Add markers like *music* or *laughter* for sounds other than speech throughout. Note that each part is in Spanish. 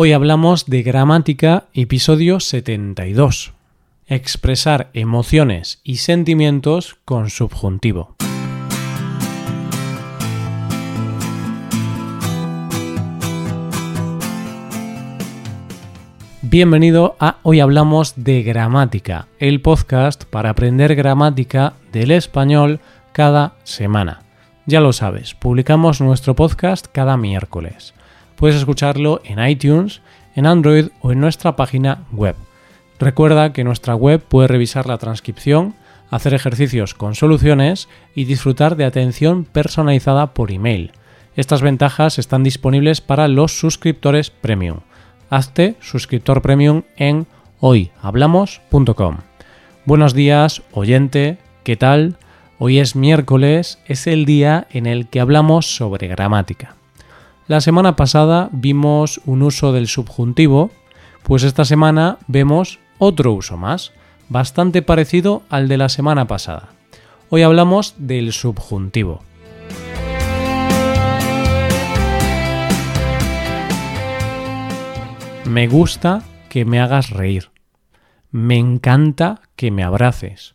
Hoy hablamos de gramática, episodio 72. Expresar emociones y sentimientos con subjuntivo. Bienvenido a Hoy Hablamos de Gramática, el podcast para aprender gramática del español cada semana. Ya lo sabes, publicamos nuestro podcast cada miércoles. Puedes escucharlo en iTunes, en Android o en nuestra página web. Recuerda que nuestra web puedes revisar la transcripción, hacer ejercicios con soluciones y disfrutar de atención personalizada por email. Estas ventajas están disponibles para los suscriptores premium. Hazte suscriptor premium en hoyhablamos.com. Buenos días, oyente, ¿qué tal? Hoy es miércoles, es el día en el que hablamos sobre gramática. La semana pasada vimos un uso del subjuntivo, pues esta semana vemos otro uso más, bastante parecido al de la semana pasada. Hoy hablamos del subjuntivo. Me gusta que me hagas reír. Me encanta que me abraces.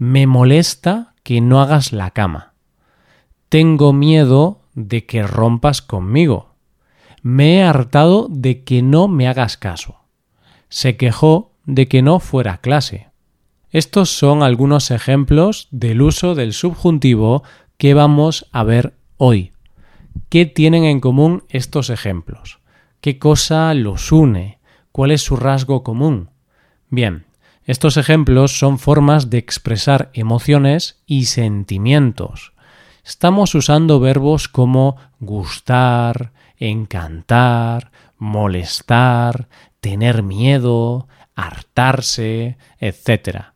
Me molesta que no hagas la cama. Tengo miedo de que rompas conmigo. Me he hartado de que no me hagas caso. Se quejó de que no fuera clase. Estos son algunos ejemplos del uso del subjuntivo que vamos a ver hoy. ¿Qué tienen en común estos ejemplos? ¿Qué cosa los une? ¿Cuál es su rasgo común? Bien, estos ejemplos son formas de expresar emociones y sentimientos estamos usando verbos como gustar, encantar, molestar, tener miedo, hartarse, etc.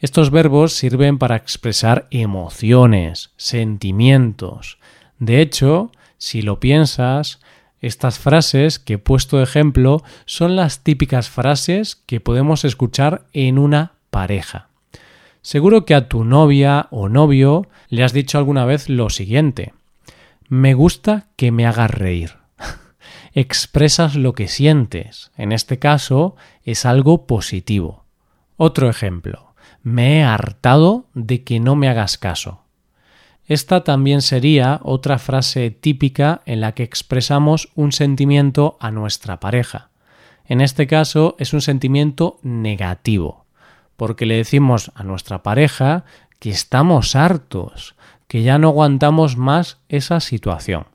Estos verbos sirven para expresar emociones, sentimientos. De hecho, si lo piensas, estas frases que he puesto de ejemplo son las típicas frases que podemos escuchar en una pareja. Seguro que a tu novia o novio le has dicho alguna vez lo siguiente. Me gusta que me hagas reír. *laughs* Expresas lo que sientes. En este caso es algo positivo. Otro ejemplo. Me he hartado de que no me hagas caso. Esta también sería otra frase típica en la que expresamos un sentimiento a nuestra pareja. En este caso es un sentimiento negativo porque le decimos a nuestra pareja que estamos hartos, que ya no aguantamos más esa situación.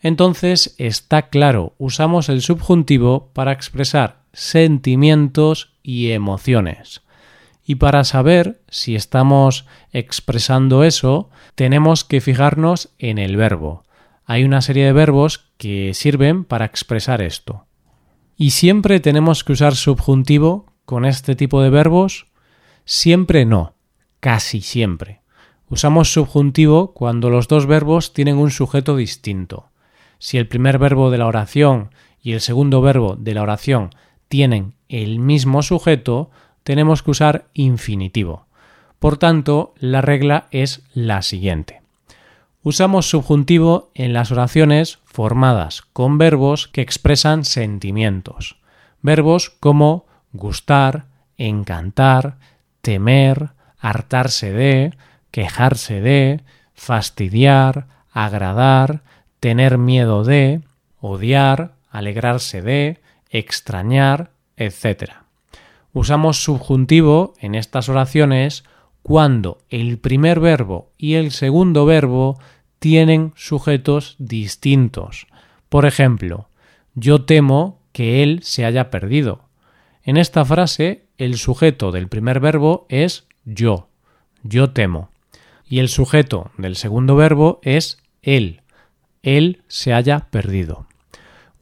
Entonces está claro, usamos el subjuntivo para expresar sentimientos y emociones. Y para saber si estamos expresando eso, tenemos que fijarnos en el verbo. Hay una serie de verbos que sirven para expresar esto. Y siempre tenemos que usar subjuntivo con este tipo de verbos? Siempre no, casi siempre. Usamos subjuntivo cuando los dos verbos tienen un sujeto distinto. Si el primer verbo de la oración y el segundo verbo de la oración tienen el mismo sujeto, tenemos que usar infinitivo. Por tanto, la regla es la siguiente. Usamos subjuntivo en las oraciones formadas con verbos que expresan sentimientos. Verbos como gustar, encantar, temer, hartarse de, quejarse de, fastidiar, agradar, tener miedo de, odiar, alegrarse de, extrañar, etc. Usamos subjuntivo en estas oraciones cuando el primer verbo y el segundo verbo tienen sujetos distintos. Por ejemplo, yo temo que él se haya perdido. En esta frase, el sujeto del primer verbo es yo, yo temo. Y el sujeto del segundo verbo es él, él se haya perdido.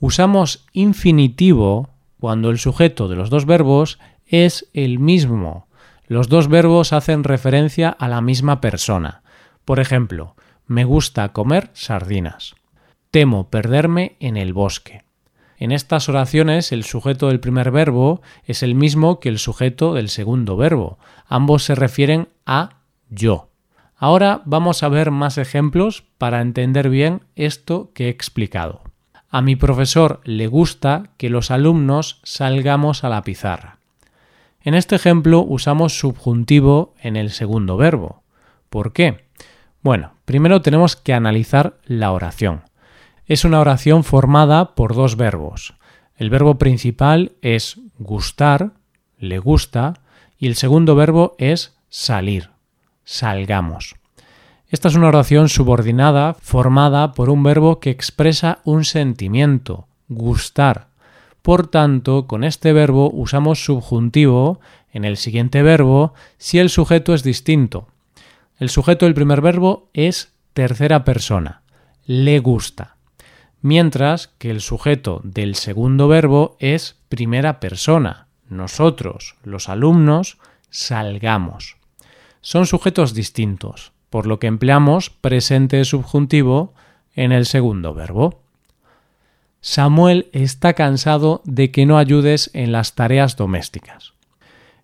Usamos infinitivo cuando el sujeto de los dos verbos es el mismo. Los dos verbos hacen referencia a la misma persona. Por ejemplo, me gusta comer sardinas. Temo perderme en el bosque. En estas oraciones el sujeto del primer verbo es el mismo que el sujeto del segundo verbo. Ambos se refieren a yo. Ahora vamos a ver más ejemplos para entender bien esto que he explicado. A mi profesor le gusta que los alumnos salgamos a la pizarra. En este ejemplo usamos subjuntivo en el segundo verbo. ¿Por qué? Bueno, primero tenemos que analizar la oración. Es una oración formada por dos verbos. El verbo principal es gustar, le gusta, y el segundo verbo es salir, salgamos. Esta es una oración subordinada formada por un verbo que expresa un sentimiento, gustar. Por tanto, con este verbo usamos subjuntivo en el siguiente verbo si el sujeto es distinto. El sujeto del primer verbo es tercera persona, le gusta, mientras que el sujeto del segundo verbo es primera persona, nosotros, los alumnos, salgamos. Son sujetos distintos, por lo que empleamos presente subjuntivo en el segundo verbo. Samuel está cansado de que no ayudes en las tareas domésticas.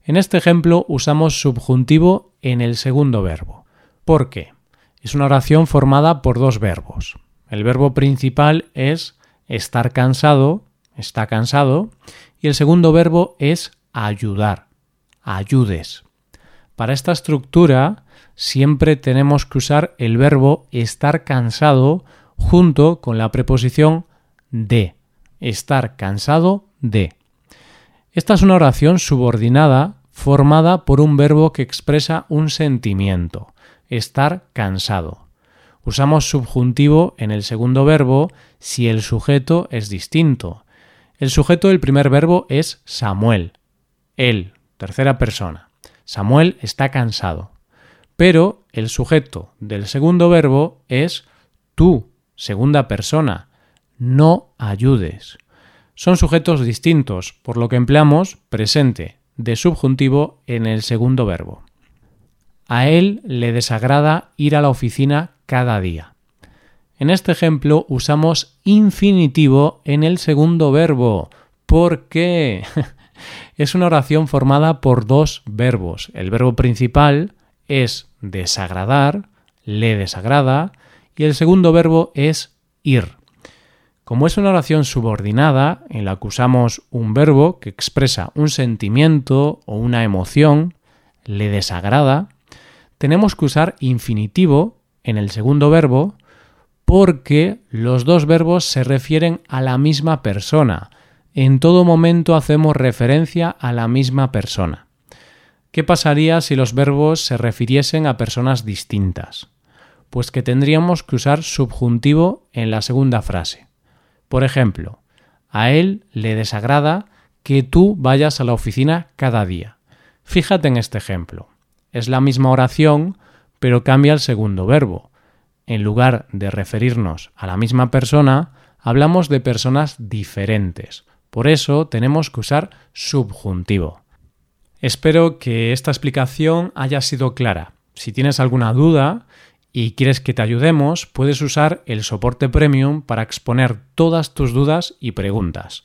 En este ejemplo usamos subjuntivo en el segundo verbo. ¿Por qué? Es una oración formada por dos verbos. El verbo principal es estar cansado, está cansado, y el segundo verbo es ayudar, ayudes. Para esta estructura siempre tenemos que usar el verbo estar cansado junto con la preposición de. Estar cansado de. Esta es una oración subordinada formada por un verbo que expresa un sentimiento, estar cansado. Usamos subjuntivo en el segundo verbo si el sujeto es distinto. El sujeto del primer verbo es Samuel, él, tercera persona. Samuel está cansado. Pero el sujeto del segundo verbo es tú, segunda persona. No ayudes. Son sujetos distintos, por lo que empleamos presente de subjuntivo en el segundo verbo. A él le desagrada ir a la oficina cada día. En este ejemplo usamos infinitivo en el segundo verbo. ¿Por qué? *laughs* es una oración formada por dos verbos. El verbo principal es desagradar, le desagrada, y el segundo verbo es ir. Como es una oración subordinada en la que usamos un verbo que expresa un sentimiento o una emoción, le desagrada, tenemos que usar infinitivo en el segundo verbo porque los dos verbos se refieren a la misma persona, en todo momento hacemos referencia a la misma persona. ¿Qué pasaría si los verbos se refiriesen a personas distintas? Pues que tendríamos que usar subjuntivo en la segunda frase. Por ejemplo, a él le desagrada que tú vayas a la oficina cada día. Fíjate en este ejemplo. Es la misma oración, pero cambia el segundo verbo. En lugar de referirnos a la misma persona, hablamos de personas diferentes. Por eso tenemos que usar subjuntivo. Espero que esta explicación haya sido clara. Si tienes alguna duda y quieres que te ayudemos, puedes usar el soporte premium para exponer todas tus dudas y preguntas.